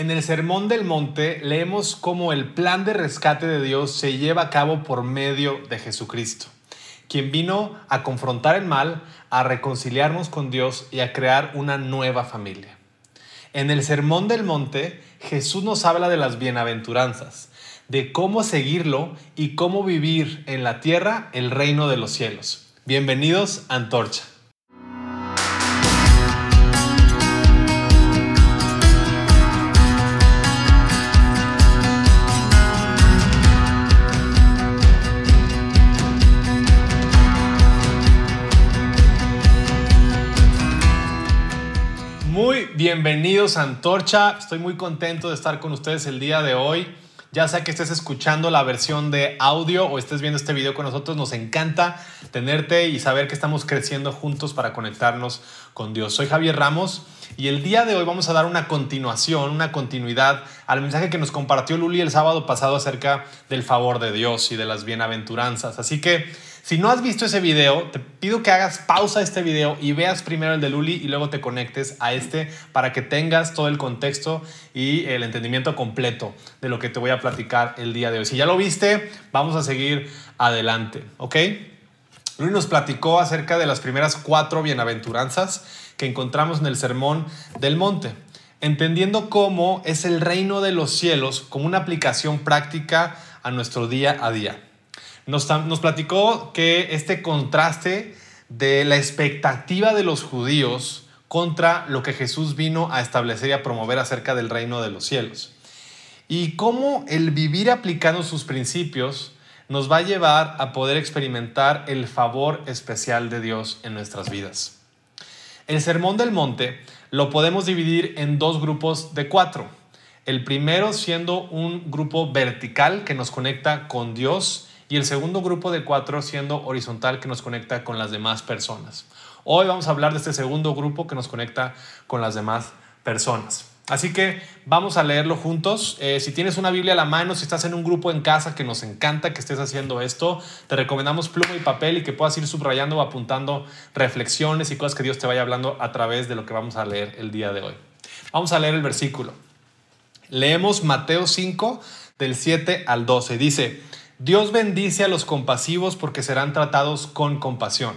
En el Sermón del Monte leemos cómo el plan de rescate de Dios se lleva a cabo por medio de Jesucristo, quien vino a confrontar el mal, a reconciliarnos con Dios y a crear una nueva familia. En el Sermón del Monte, Jesús nos habla de las bienaventuranzas, de cómo seguirlo y cómo vivir en la tierra el reino de los cielos. Bienvenidos a Antorcha. Bienvenidos a Antorcha. Estoy muy contento de estar con ustedes el día de hoy. Ya sea que estés escuchando la versión de audio o estés viendo este video con nosotros, nos encanta tenerte y saber que estamos creciendo juntos para conectarnos con Dios. Soy Javier Ramos y el día de hoy vamos a dar una continuación, una continuidad al mensaje que nos compartió Luli el sábado pasado acerca del favor de Dios y de las bienaventuranzas. Así que si no has visto ese video, te pido que hagas pausa a este video y veas primero el de Luli y luego te conectes a este para que tengas todo el contexto y el entendimiento completo de lo que te voy a platicar el día de hoy. Si ya lo viste, vamos a seguir adelante, ¿ok? Luli nos platicó acerca de las primeras cuatro bienaventuranzas que encontramos en el Sermón del Monte, entendiendo cómo es el reino de los cielos como una aplicación práctica a nuestro día a día. Nos, platicó que este contraste de la expectativa de los judíos contra lo que Jesús vino a establecer y a promover acerca del reino de los cielos. Y cómo el vivir aplicando sus principios nos va a llevar a poder experimentar el favor especial de Dios en nuestras vidas. El Sermón del Monte lo podemos dividir en dos grupos de cuatro. El primero siendo un grupo vertical que nos conecta con Dios y el segundo grupo de cuatro siendo horizontal que nos conecta con las demás personas. Hoy vamos a hablar de este segundo grupo que nos conecta con las demás personas. Así que vamos a leerlo juntos. Eh, si tienes una Biblia a la mano, si estás en un grupo en casa que nos encanta que estés haciendo esto, te recomendamos pluma y papel y que puedas ir subrayando o apuntando reflexiones y cosas que Dios te vaya hablando a través de lo que vamos a leer el día de hoy. Vamos a leer el versículo. Leemos Mateo 5 del 7 al 12. Dice, Dios bendice a los compasivos porque serán tratados con compasión.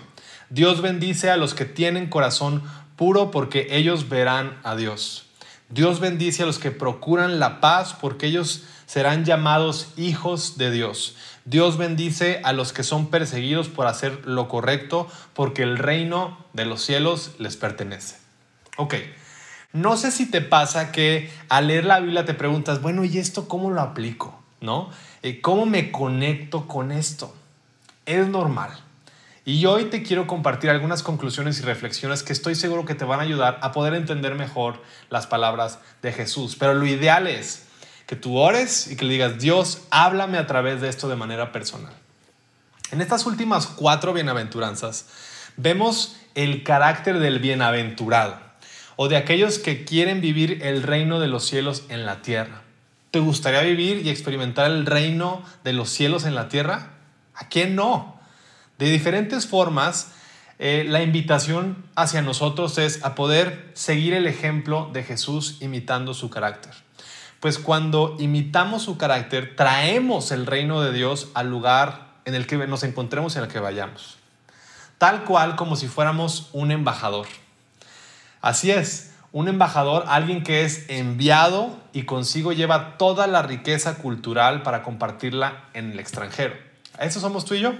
Dios bendice a los que tienen corazón puro porque ellos verán a Dios. Dios bendice a los que procuran la paz porque ellos serán llamados hijos de Dios. Dios bendice a los que son perseguidos por hacer lo correcto porque el reino de los cielos les pertenece. Ok, no sé si te pasa que al leer la Biblia te preguntas, bueno, ¿y esto cómo lo aplico? ¿No? Eh, ¿Cómo me conecto con esto? Es normal. Y hoy te quiero compartir algunas conclusiones y reflexiones que estoy seguro que te van a ayudar a poder entender mejor las palabras de Jesús. Pero lo ideal es que tú ores y que le digas, Dios, háblame a través de esto de manera personal. En estas últimas cuatro bienaventuranzas vemos el carácter del bienaventurado o de aquellos que quieren vivir el reino de los cielos en la tierra. ¿Te gustaría vivir y experimentar el reino de los cielos en la tierra? ¿A quién no? De diferentes formas, eh, la invitación hacia nosotros es a poder seguir el ejemplo de Jesús imitando su carácter. Pues cuando imitamos su carácter, traemos el reino de Dios al lugar en el que nos encontremos en el que vayamos. Tal cual como si fuéramos un embajador. Así es, un embajador, alguien que es enviado y consigo lleva toda la riqueza cultural para compartirla en el extranjero. ¿Eso somos tú y yo?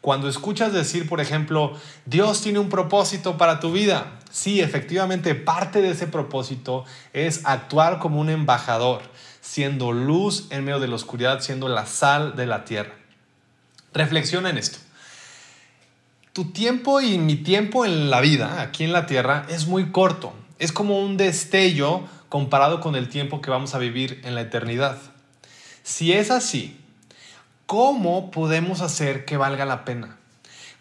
Cuando escuchas decir, por ejemplo, Dios tiene un propósito para tu vida, sí, efectivamente, parte de ese propósito es actuar como un embajador, siendo luz en medio de la oscuridad, siendo la sal de la tierra. Reflexiona en esto. Tu tiempo y mi tiempo en la vida, aquí en la tierra, es muy corto. Es como un destello comparado con el tiempo que vamos a vivir en la eternidad. Si es así, ¿cómo podemos hacer que valga la pena?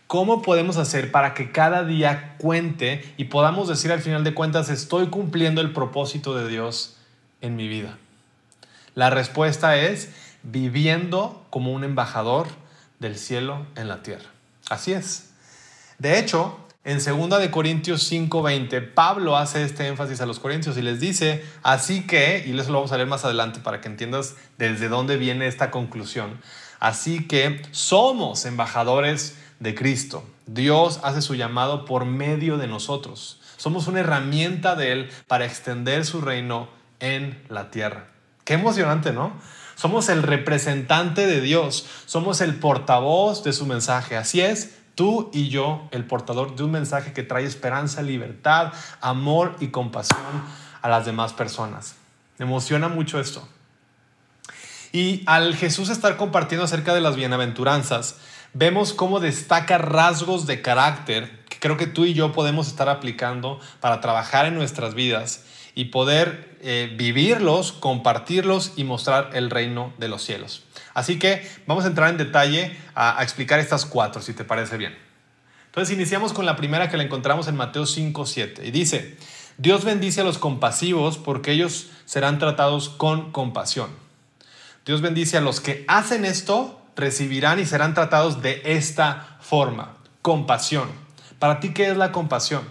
¿Cómo podemos hacer para que cada día cuente y podamos decir al final de cuentas estoy cumpliendo el propósito de Dios en mi vida? La respuesta es viviendo como un embajador del cielo en la tierra. Así es. De hecho, En 2 de Corintios 5:20, Pablo hace este énfasis a los corintios y les dice, así que, y eso lo vamos a leer más adelante para que entiendas desde dónde viene esta conclusión, así que somos embajadores de Cristo. Dios hace su llamado por medio de nosotros. Somos una herramienta de Él para extender su reino en la tierra. Qué emocionante, ¿no? Somos el representante de Dios, somos el portavoz de su mensaje. Así es, tú y yo, el portador de un mensaje que trae esperanza, libertad, amor y compasión a las demás personas. Me emociona mucho esto. Y al Jesús estar compartiendo acerca de las bienaventuranzas, vemos cómo destaca rasgos de carácter que creo que tú y yo podemos estar aplicando para trabajar en nuestras vidas y poder eh, vivirlos, compartirlos y mostrar el reino de los cielos. Así que vamos a entrar en detalle a, a explicar estas cuatro, si te parece bien. Entonces iniciamos con la primera que la encontramos en Mateo 5, 7 y dice, Dios bendice a los compasivos porque ellos serán tratados con compasión. Dios bendice a los que hacen esto recibirán y serán tratados de esta forma, compasión. ¿Para ti qué es la compasión?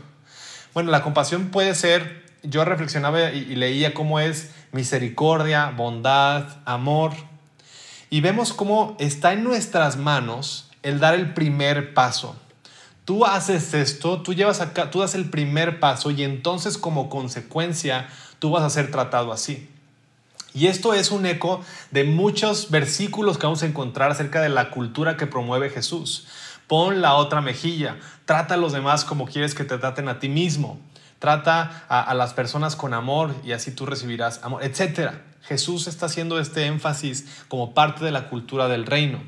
Bueno, la compasión puede ser, yo reflexionaba y, leía cómo es misericordia, bondad, amor, y vemos cómo está en nuestras manos el dar el primer paso. Tú haces esto, tú llevas acá, tú das el primer paso y entonces como consecuencia tú vas a ser tratado así. Y esto es un eco de muchos versículos que vamos a encontrar acerca de la cultura que promueve Jesús. Pon la otra mejilla, trata a los demás como quieres que te traten a ti mismo, trata a, las personas con amor y así tú recibirás amor, etc. Jesús está haciendo este énfasis como parte de la cultura del reino.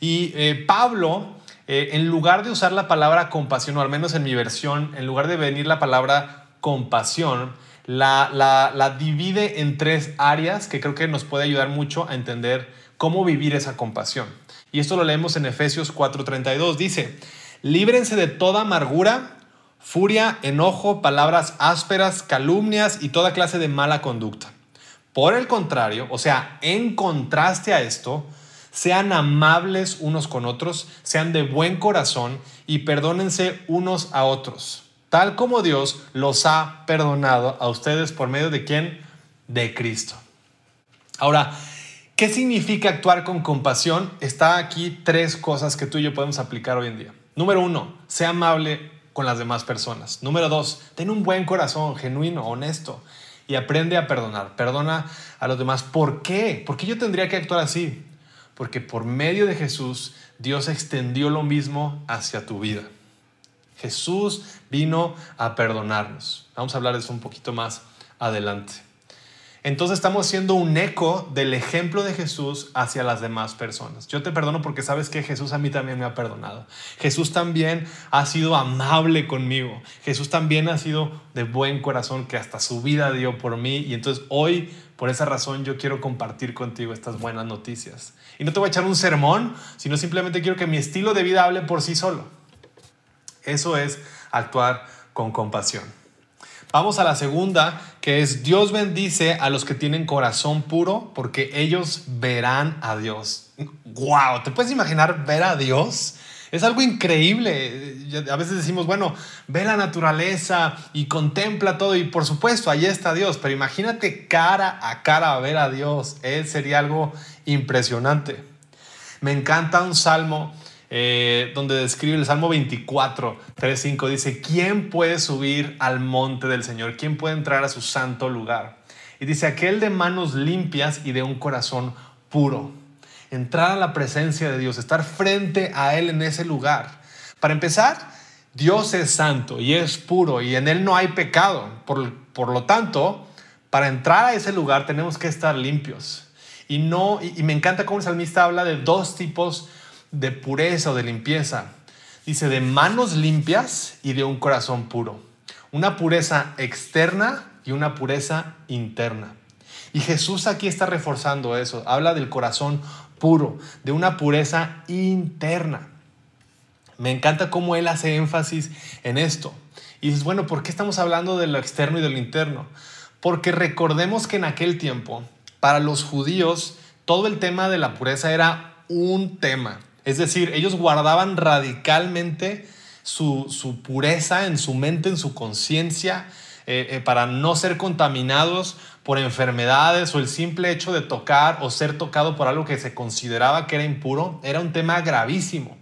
Y eh, Pablo, eh, en lugar de usar la palabra compasión, o al menos en mi versión, en lugar de venir la palabra compasión, la, divide en tres áreas que creo que nos puede ayudar mucho a entender cómo vivir esa compasión. Y esto lo leemos en Efesios 4:32. Dice, líbrense de toda amargura, furia, enojo, palabras ásperas, calumnias y toda clase de mala conducta. Por el contrario, o sea, en contraste a esto, sean amables unos con otros, sean de buen corazón y perdónense unos a otros tal como Dios los ha perdonado a ustedes por medio de quién? De Cristo. Ahora, ¿qué significa actuar con compasión? Está aquí tres cosas que tú y yo podemos aplicar hoy en día. Número uno, sea amable con las demás personas. Número dos, ten un buen corazón, genuino, honesto y aprende a perdonar. Perdona a los demás. ¿Por qué? ¿Por qué yo tendría que actuar así? Porque por medio de Jesús Dios extendió lo mismo hacia tu vida. Jesús vino a perdonarnos. Vamos a hablar de eso un poquito más adelante. Entonces estamos siendo un eco del ejemplo de Jesús hacia las demás personas. Yo te perdono porque sabes que Jesús a mí también me ha perdonado. Jesús también ha sido amable conmigo. Jesús también ha sido de buen corazón que hasta su vida dio por mí. Y entonces hoy, por esa razón, yo quiero compartir contigo estas buenas noticias. Y no te voy a echar un sermón, sino simplemente quiero que mi estilo de vida hable por sí solo. Eso es actuar con compasión. Vamos a la segunda, que es Dios bendice a los que tienen corazón puro porque ellos verán a Dios. ¡Wow! ¿Te puedes imaginar ver a Dios? Es algo increíble. A veces decimos, bueno, ve la naturaleza y contempla todo y por supuesto, ahí está Dios, pero imagínate cara a cara a ver a Dios. Él sería algo impresionante. Me encanta un salmo eh, donde describe el Salmo 24, 3, 5, dice, ¿quién puede subir al monte del Señor? ¿Quién puede entrar a su santo lugar? Y dice, aquel de manos limpias y de un corazón puro. Entrar a la presencia de Dios, estar frente a Él en ese lugar. Para empezar, Dios es santo y es puro y en Él no hay pecado. Por, por lo tanto, para entrar a ese lugar tenemos que estar limpios. Y, no, y, me encanta cómo el salmista habla de dos tipos pureza o de limpieza. Dice, de manos limpias y de un corazón puro. Una pureza externa y una pureza interna. Y Jesús aquí está reforzando eso. Habla del corazón puro, de una pureza interna. Me encanta cómo él hace énfasis en esto. Y dices, bueno, ¿por qué estamos hablando de lo externo y de lo interno? Porque recordemos que en aquel tiempo, para los judíos, todo el tema de la pureza era un tema. Es decir, ellos guardaban radicalmente su, pureza en su mente, en su conciencia, eh, eh, para no ser contaminados por enfermedades o el simple hecho de tocar o ser tocado por algo que se consideraba que era impuro, era un tema gravísimo.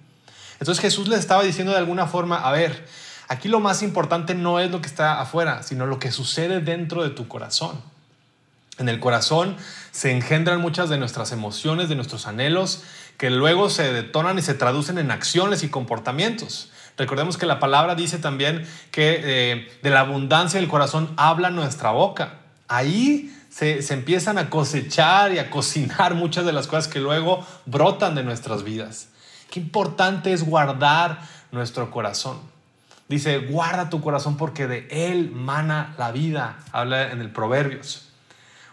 Entonces Jesús les estaba diciendo de alguna forma, a ver, aquí lo más importante no es lo que está afuera, sino lo que sucede dentro de tu corazón. En el corazón se engendran muchas de nuestras emociones, de nuestros anhelos, que luego se detonan y se traducen en acciones y comportamientos. Recordemos que la palabra dice también que eh, de la abundancia del corazón habla nuestra boca. Ahí se, se, empiezan a cosechar y a cocinar muchas de las cosas que luego brotan de nuestras vidas. Qué importante es guardar nuestro corazón. Dice, guarda tu corazón porque de él mana la vida. Habla en el Proverbios.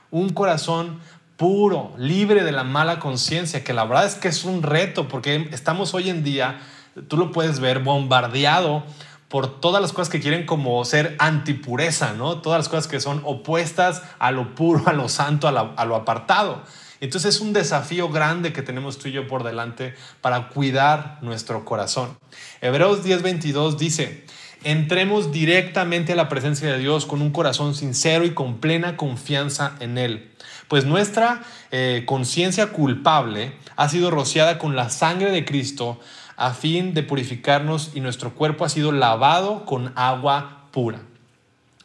Un corazón puro, libre de la mala conciencia, que la verdad es que es un reto porque estamos hoy en día tú lo puedes ver bombardeado por todas las cosas que quieren como ser antipureza, ¿no? Todas las cosas que son opuestas a lo puro, a lo santo, a, lo apartado. Entonces es un desafío grande que tenemos tú y yo por delante para cuidar nuestro corazón. Hebreos 10:22 dice, entremos directamente a la presencia de Dios con un corazón sincero y con plena confianza en Él. Pues nuestra eh, conciencia culpable ha sido rociada con la sangre de Cristo a fin de purificarnos y nuestro cuerpo ha sido lavado con agua pura.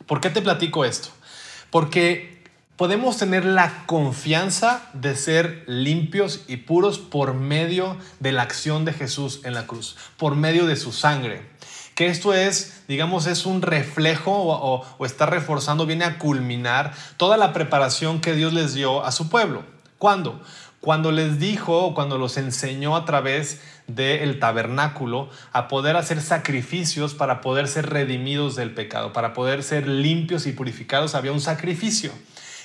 ¿Por qué te platico esto? Porque podemos tener la confianza de ser limpios y puros por medio de la acción de Jesús en la cruz, por medio de su sangre. Que esto es, digamos, es un reflejo o, o está reforzando, viene a culminar toda la preparación que Dios les dio a su pueblo. ¿Cuándo? Cuando les dijo, cuando los enseñó a través del tabernáculo a poder hacer sacrificios para poder ser redimidos del pecado, para poder ser limpios y purificados, había un sacrificio.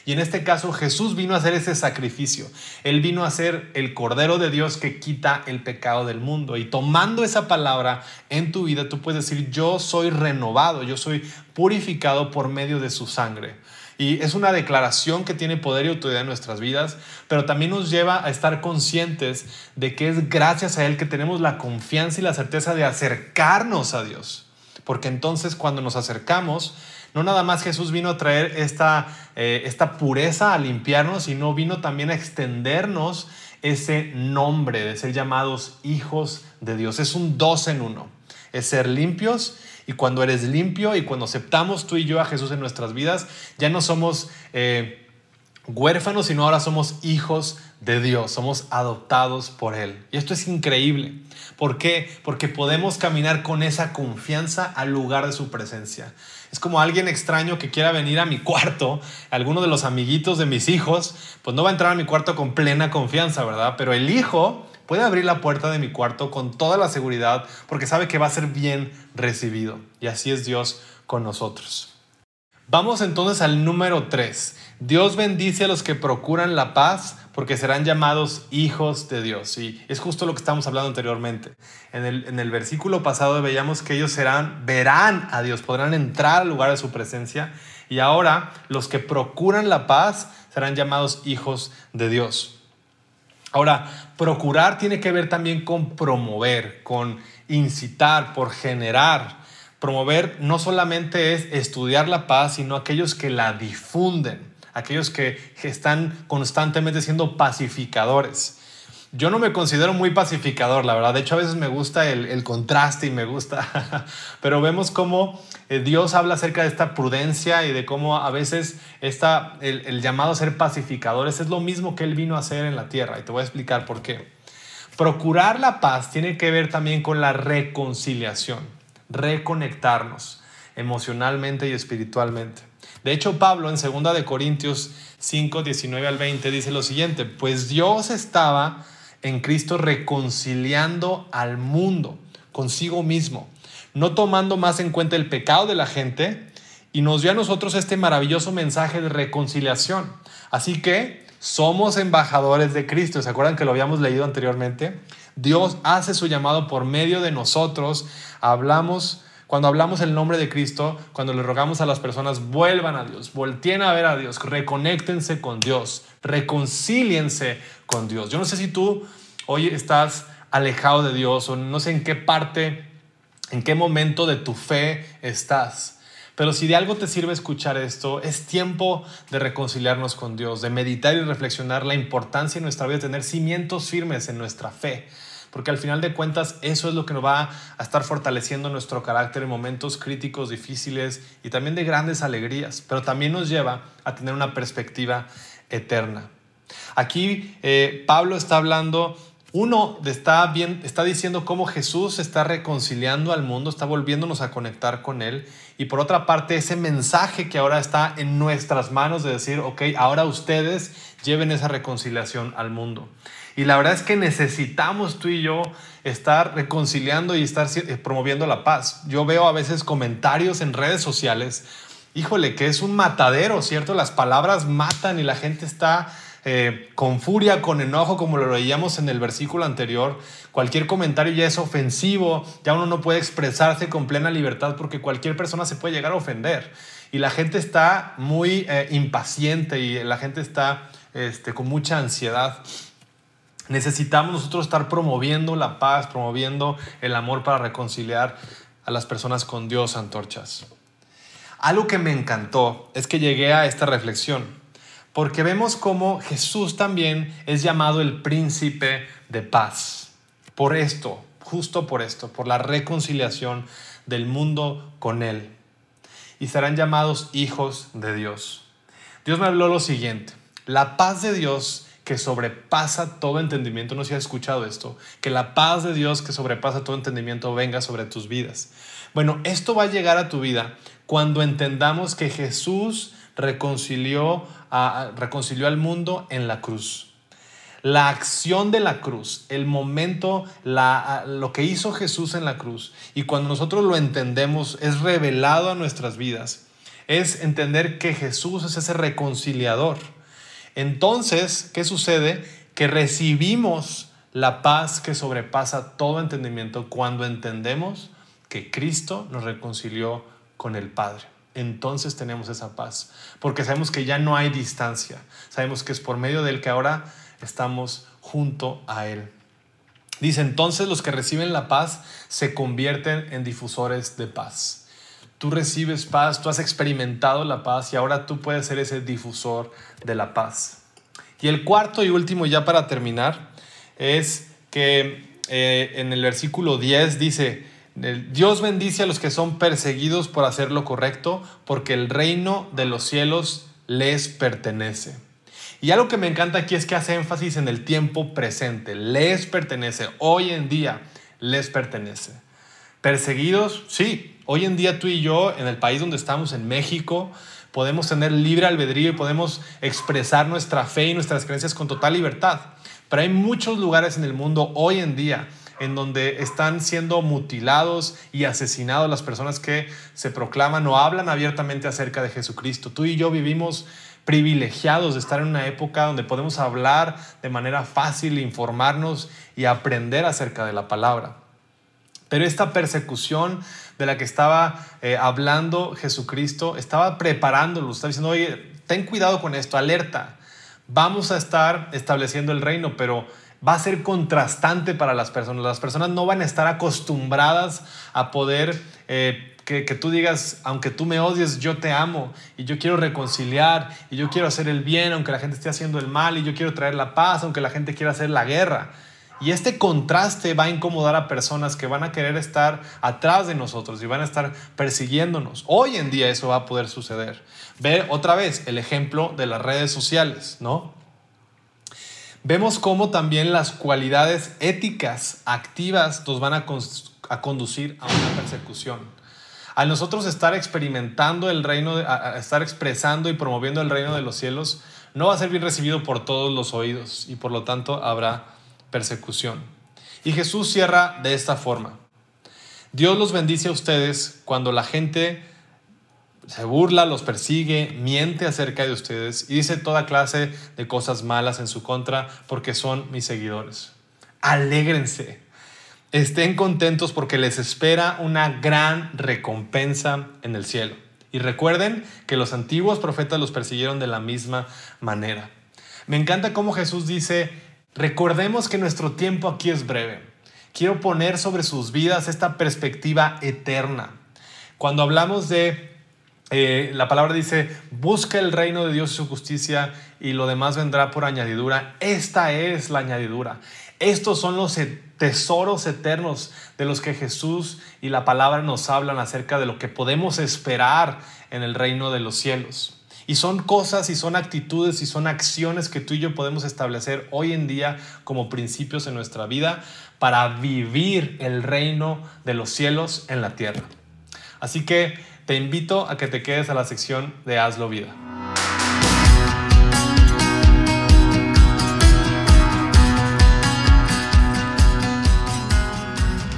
Y en este caso Jesús vino a hacer ese sacrificio. Él vino a ser el Cordero de Dios que quita el pecado del mundo. Y tomando esa palabra en tu vida, tú puedes decir, yo soy renovado, yo soy purificado por medio de su sangre. Y es una declaración que tiene poder y autoridad en nuestras vidas, pero también nos lleva a estar conscientes de que es gracias a Él que tenemos la confianza y la certeza de acercarnos a Dios. Porque entonces cuando nos acercamos, no nada más Jesús vino a traer esta, eh, esta pureza, a limpiarnos, sino vino también a extendernos ese nombre de ser llamados hijos de Dios. Es un dos en uno. Es ser limpios y cuando eres limpio y cuando aceptamos tú y yo a Jesús en nuestras vidas, ya no somos eh, huérfanos, sino ahora somos hijos de Dios, somos adoptados por Él. Y esto es increíble. ¿Por qué? Porque podemos caminar con esa confianza al lugar de su presencia. Es como alguien extraño que quiera venir a mi cuarto, alguno de los amiguitos de mis hijos, pues no va a entrar a mi cuarto con plena confianza, ¿verdad? Pero el hijo puede abrir la puerta de mi cuarto con toda la seguridad porque sabe que va a ser bien recibido. Y así es Dios con nosotros. Vamos entonces al número 3. Dios bendice a los que procuran la paz porque serán llamados hijos de Dios. Y es justo lo que estamos hablando anteriormente. En el, en el versículo pasado veíamos que ellos serán, verán a Dios, podrán entrar al lugar de su presencia. Y ahora los que procuran la paz serán llamados hijos de Dios. Ahora, procurar tiene que ver también con promover, con incitar, por generar. Promover no solamente es estudiar la paz, sino aquellos que la difunden, aquellos que están constantemente siendo pacificadores. Yo no me considero muy pacificador, la verdad. De hecho, a veces me gusta el, contraste y me gusta. Pero vemos cómo eh, Dios habla acerca de esta prudencia y de cómo a veces esta, el, el llamado a ser pacificadores es lo mismo que Él vino a hacer en la tierra. Y te voy a explicar por qué. Procurar la paz tiene que ver también con la reconciliación, reconectarnos emocionalmente y espiritualmente. De hecho, Pablo en 2 de Corintios 5, 19 al 20 dice lo siguiente, pues Dios estaba en Cristo reconciliando al mundo consigo mismo, no tomando más en cuenta el pecado de la gente, y nos dio a nosotros este maravilloso mensaje de reconciliación. Así que somos embajadores de Cristo. ¿Se acuerdan que lo habíamos leído anteriormente? Dios hace su llamado por medio de nosotros. Hablamos, cuando hablamos el nombre de Cristo, cuando le rogamos a las personas, vuelvan a Dios, volteen a ver a Dios, reconéctense con Dios, reconcíliense con Dios. Yo no sé si tú hoy estás alejado de Dios o no sé en qué parte ¿En qué momento de tu fe estás? Pero si de algo te sirve escuchar esto, es tiempo de reconciliarnos con Dios, de meditar y reflexionar la importancia en nuestra vida de tener cimientos firmes en nuestra fe. Porque al final de cuentas eso es lo que nos va a estar fortaleciendo nuestro carácter en momentos críticos, difíciles y también de grandes alegrías. Pero también nos lleva a tener una perspectiva eterna. Aquí eh, Pablo está hablando uno está, bien, está diciendo cómo Jesús está reconciliando al mundo, está volviéndonos a conectar con Él. Y por otra parte, ese mensaje que ahora está en nuestras manos de decir, ok, ahora ustedes lleven esa reconciliación al mundo. Y la verdad es que necesitamos tú y yo estar reconciliando y estar eh, promoviendo la paz. Yo veo a veces comentarios en redes sociales, híjole, que es un matadero, ¿cierto? Las palabras matan y la gente está eh, con furia, con enojo, como lo leíamos en el versículo anterior. Cualquier comentario ya es ofensivo, ya uno no puede expresarse con plena libertad porque cualquier persona se puede llegar a ofender. Y la gente está muy eh, impaciente y la gente está este, con mucha ansiedad. Necesitamos nosotros estar promoviendo la paz, promoviendo el amor para reconciliar a las personas con Dios, antorchas. Algo que me encantó es que llegué a esta reflexión porque vemos cómo Jesús también es llamado el príncipe de paz. Por esto, justo por esto, por la reconciliación del mundo con Él. Y serán llamados hijos de Dios. Dios me habló lo siguiente, la paz de Dios que sobrepasa todo entendimiento, no sé si has escuchado esto, que la paz de Dios que sobrepasa todo entendimiento venga sobre tus vidas. Bueno, esto va a llegar a tu vida cuando entendamos que Jesús reconcilió, a, reconcilió al mundo en la cruz. La acción de la cruz, el momento, la, lo que hizo Jesús en la cruz, y cuando nosotros lo entendemos, es revelado a nuestras vidas, es entender que Jesús es ese reconciliador. Entonces, ¿qué sucede? Que recibimos la paz que sobrepasa todo entendimiento cuando entendemos que Cristo nos reconcilió con el Padre entonces tenemos esa paz, porque sabemos que ya no hay distancia, sabemos que es por medio de Él que ahora estamos junto a Él. Dice, entonces los que reciben la paz se convierten en difusores de paz. Tú recibes paz, tú has experimentado la paz y ahora tú puedes ser ese difusor de la paz. Y el cuarto y último ya para terminar es que eh, en el versículo 10 dice, Dios bendice a los que son perseguidos por hacer lo correcto, porque el reino de los cielos les pertenece. Y algo que me encanta aquí es que hace énfasis en el tiempo presente. Les pertenece. Hoy en día les pertenece. Perseguidos, sí. Hoy en día tú y yo, en el país donde estamos, en México, podemos tener libre albedrío y podemos expresar nuestra fe y nuestras creencias con total libertad. Pero hay muchos lugares en el mundo hoy en día en donde están siendo mutilados y asesinados las personas que se proclaman o hablan abiertamente acerca de Jesucristo. Tú y yo vivimos privilegiados de estar en una época donde podemos hablar de manera fácil, informarnos y aprender acerca de la palabra. Pero esta persecución de la que estaba eh, hablando Jesucristo, estaba preparándolo, estaba diciendo, oye, ten cuidado con esto, alerta, vamos a estar estableciendo el reino, pero va a ser contrastante para las personas. Las personas no van a estar acostumbradas a poder eh, que, que, tú digas, aunque tú me odies, yo te amo y yo quiero reconciliar y yo quiero hacer el bien, aunque la gente esté haciendo el mal y yo quiero traer la paz, aunque la gente quiera hacer la guerra. Y este contraste va a incomodar a personas que van a querer estar atrás de nosotros y van a estar persiguiéndonos. Hoy en día eso va a poder suceder. Ve otra vez el ejemplo de las redes sociales, ¿no? Vemos cómo también las cualidades éticas activas nos van a, conducir a una persecución. Al nosotros estar experimentando el reino, estar expresando y promoviendo el reino de los cielos, no va a ser bien recibido por todos los oídos y por lo tanto habrá persecución. Y Jesús cierra de esta forma. Dios los bendice a ustedes cuando la gente se burla, los persigue, miente acerca de ustedes y dice toda clase de cosas malas en su contra porque son mis seguidores. Alégrense, estén contentos porque les espera una gran recompensa en el cielo. Y recuerden que los antiguos profetas los persiguieron de la misma manera. Me encanta cómo Jesús dice, recordemos que nuestro tiempo aquí es breve Quiero poner sobre sus vidas esta perspectiva eterna. Cuando hablamos de, eh, la palabra dice, busca el reino de Dios y su justicia y lo demás vendrá por añadidura. Esta es la añadidura. Estos son los tesoros eternos de los que Jesús y la palabra nos hablan acerca de lo que podemos esperar en el reino de los cielos. Y son cosas y son actitudes y son acciones que tú y yo podemos establecer hoy en día como principios en nuestra vida para vivir el reino de los cielos en la tierra. Así que te invito a que te quedes a la sección de Hazlo Vida.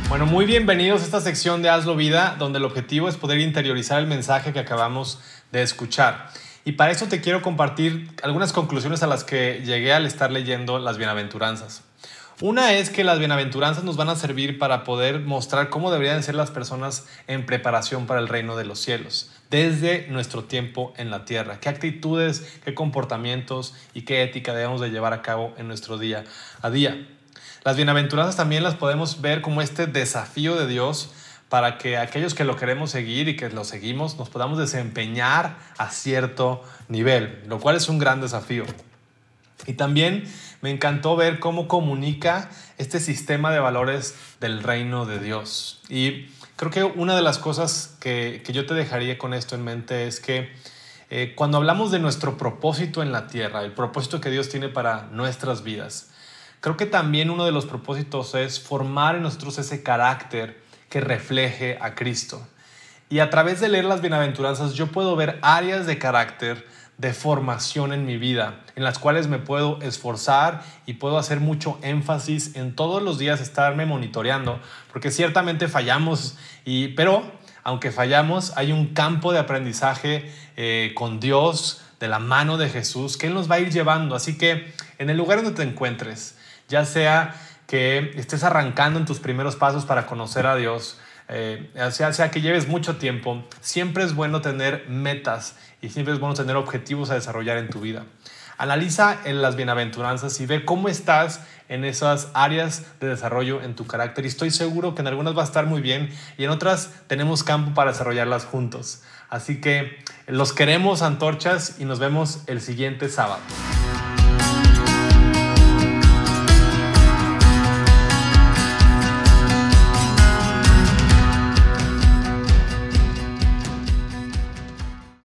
Bueno, muy bienvenidos a esta sección de Hazlo Vida, donde el objetivo es poder interiorizar el mensaje que acabamos de escuchar. Y para eso te quiero compartir algunas conclusiones a las que llegué al estar leyendo las bienaventuranzas. Una es que las bienaventuranzas nos van a servir para poder mostrar cómo deberían ser las personas en preparación para el reino de los cielos, desde nuestro tiempo en la tierra. Qué actitudes, qué comportamientos y qué ética debemos de llevar a cabo en nuestro día a día. Las bienaventuranzas también las podemos ver como este desafío de Dios para que aquellos que lo queremos seguir y que lo seguimos nos podamos desempeñar a cierto nivel, lo cual es un gran desafío. Y también me encantó ver cómo comunica este sistema de valores del reino de Dios. Y creo que una de las cosas que, yo te dejaría con esto en mente es que eh, cuando hablamos de nuestro propósito en la tierra, el propósito que Dios tiene para nuestras vidas, Creo que también uno de los propósitos es formar en nosotros ese carácter que refleje a Cristo. Y a través de leer las bienaventuranzas yo puedo ver áreas de carácter de formación en mi vida, en las cuales me puedo esforzar y puedo hacer mucho énfasis en todos los días estarme monitoreando, porque ciertamente fallamos, y, pero aunque fallamos, hay un campo de aprendizaje eh, con Dios, de la mano de Jesús, que Él nos va a ir llevando. Así que en el lugar donde te encuentres, ya sea que estés arrancando en tus primeros pasos para conocer a Dios, eh, sea, sea que lleves mucho tiempo, siempre es bueno tener metas y siempre es bueno tener objetivos a desarrollar en tu vida. Analiza en las bienaventuranzas y ve cómo estás en esas áreas de desarrollo en tu carácter. Y estoy seguro que en algunas va a estar muy bien y en otras tenemos campo para desarrollarlas juntos. Así que los queremos antorchas y nos vemos el siguiente sábado.